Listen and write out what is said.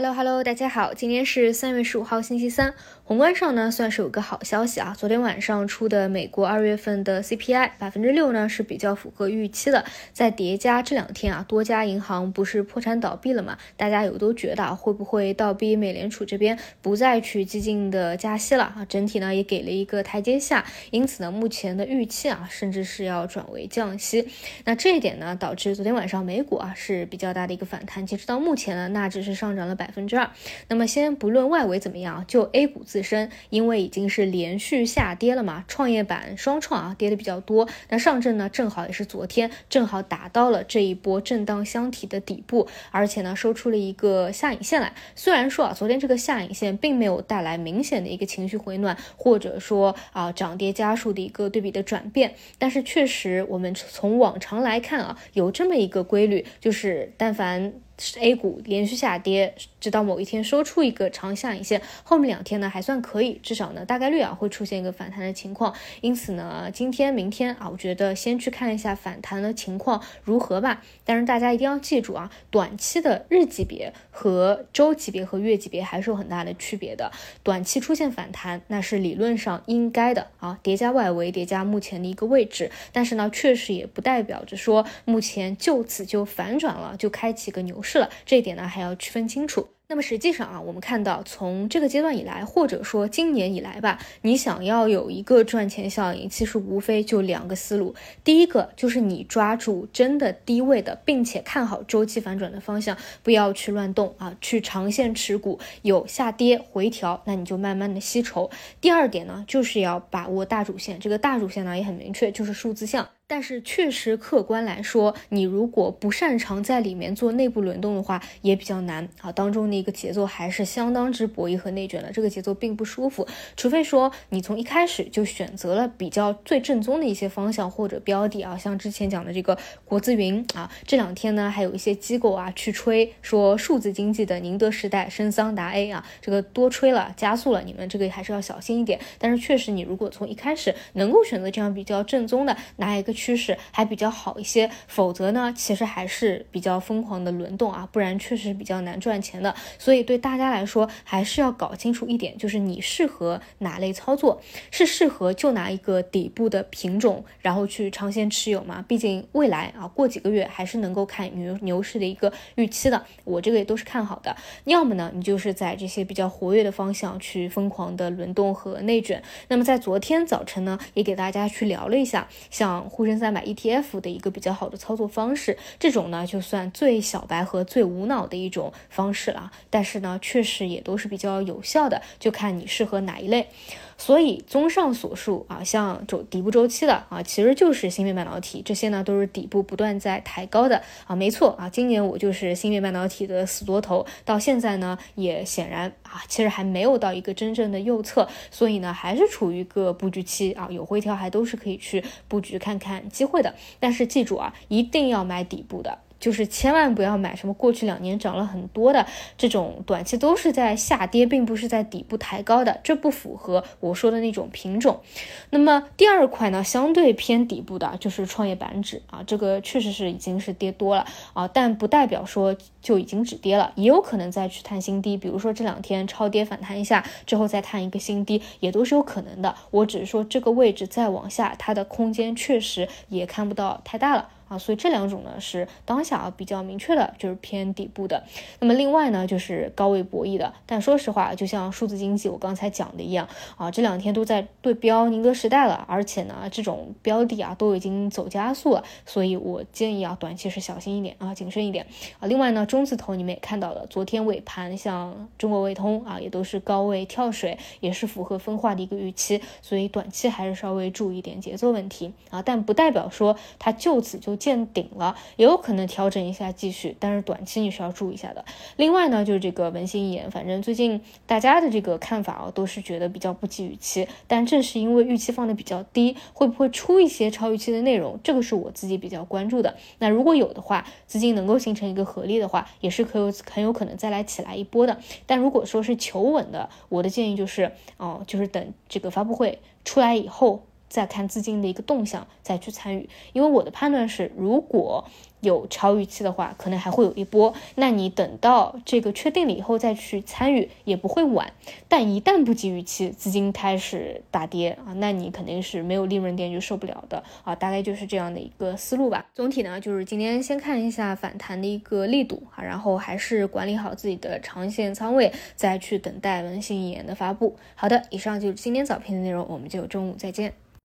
Hello Hello，大家好，今天是三月十五号星期三。宏观上呢，算是有个好消息啊。昨天晚上出的美国二月份的 CPI 百分之六呢，是比较符合预期的。再叠加这两天啊，多家银行不是破产倒闭了嘛？大家有都觉得啊，会不会倒逼美联储这边不再去激进的加息了啊？整体呢也给了一个台阶下，因此呢，目前的预期啊，甚至是要转为降息。那这一点呢，导致昨天晚上美股啊是比较大的一个反弹。截止到目前呢，纳指是上涨了百。百分之二。那么先不论外围怎么样，就 A 股自自身，因为已经是连续下跌了嘛，创业板双创啊跌的比较多。那上证呢，正好也是昨天正好达到了这一波震荡箱体的底部，而且呢收出了一个下影线来。虽然说啊，昨天这个下影线并没有带来明显的一个情绪回暖，或者说啊涨跌家数的一个对比的转变，但是确实我们从往常来看啊，有这么一个规律，就是但凡。A 股连续下跌，直到某一天收出一个长下影线，后面两天呢还算可以，至少呢大概率啊会出现一个反弹的情况。因此呢，今天、明天啊，我觉得先去看一下反弹的情况如何吧。但是大家一定要记住啊，短期的日级别和周级别和月级别还是有很大的区别的。短期出现反弹，那是理论上应该的啊，叠加外围，叠加目前的一个位置。但是呢，确实也不代表着说目前就此就反转了，就开启个牛市。是了，这一点呢还要区分清楚。那么实际上啊，我们看到从这个阶段以来，或者说今年以来吧，你想要有一个赚钱效应，其实无非就两个思路。第一个就是你抓住真的低位的，并且看好周期反转的方向，不要去乱动啊，去长线持股，有下跌回调，那你就慢慢的吸筹。第二点呢，就是要把握大主线，这个大主线呢也很明确，就是数字项。但是确实客观来说，你如果不擅长在里面做内部轮动的话，也比较难啊。当中的一个节奏还是相当之博弈和内卷的，这个节奏并不舒服。除非说你从一开始就选择了比较最正宗的一些方向或者标的啊，像之前讲的这个国资云啊，这两天呢还有一些机构啊去吹说数字经济的宁德时代、深桑达 A 啊，这个多吹了，加速了，你们这个还是要小心一点。但是确实，你如果从一开始能够选择这样比较正宗的哪一个。趋势还比较好一些，否则呢，其实还是比较疯狂的轮动啊，不然确实比较难赚钱的。所以对大家来说，还是要搞清楚一点，就是你适合哪类操作，是适合就拿一个底部的品种，然后去长线持有吗？毕竟未来啊，过几个月还是能够看牛牛市的一个预期的，我这个也都是看好的。要么呢，你就是在这些比较活跃的方向去疯狂的轮动和内卷。那么在昨天早晨呢，也给大家去聊了一下，像沪。深三百 ETF 的一个比较好的操作方式，这种呢就算最小白和最无脑的一种方式了，但是呢确实也都是比较有效的，就看你适合哪一类。所以，综上所述啊，像周底部周期的啊，其实就是芯片半导体，这些呢都是底部不断在抬高的啊，没错啊，今年我就是芯片半导体的死多头，到现在呢也显然啊，其实还没有到一个真正的右侧，所以呢还是处于一个布局期啊，有回调还都是可以去布局看看机会的，但是记住啊，一定要买底部的。就是千万不要买什么过去两年涨了很多的这种短期都是在下跌，并不是在底部抬高的，这不符合我说的那种品种。那么第二块呢，相对偏底部的就是创业板指啊，这个确实是已经是跌多了啊，但不代表说就已经止跌了，也有可能再去探新低，比如说这两天超跌反弹一下之后再探一个新低，也都是有可能的。我只是说这个位置再往下，它的空间确实也看不到太大了。啊，所以这两种呢是当下啊比较明确的，就是偏底部的。那么另外呢就是高位博弈的。但说实话，就像数字经济我刚才讲的一样啊，这两天都在对标宁德时代了，而且呢这种标的啊都已经走加速了，所以我建议啊短期是小心一点啊，谨慎一点啊。另外呢中字头你们也看到了，昨天尾盘像中国卫通啊也都是高位跳水，也是符合分化的一个预期，所以短期还是稍微注意点节奏问题啊，但不代表说它就此就。见顶了，也有可能调整一下继续，但是短期你是要注意一下的。另外呢，就是这个文心一言，反正最近大家的这个看法啊，都是觉得比较不及预期，但正是因为预期放的比较低，会不会出一些超预期的内容，这个是我自己比较关注的。那如果有的话，资金能够形成一个合力的话，也是可有很有可能再来起来一波的。但如果说是求稳的，我的建议就是哦，就是等这个发布会出来以后。再看资金的一个动向，再去参与。因为我的判断是，如果有超预期的话，可能还会有一波。那你等到这个确定了以后再去参与也不会晚。但一旦不及预期，资金开始大跌啊，那你肯定是没有利润点就受不了的啊。大概就是这样的一个思路吧。总体呢，就是今天先看一下反弹的一个力度啊，然后还是管理好自己的长线仓位，再去等待文心一言的发布。好的，以上就是今天早评的内容，我们就中午再见。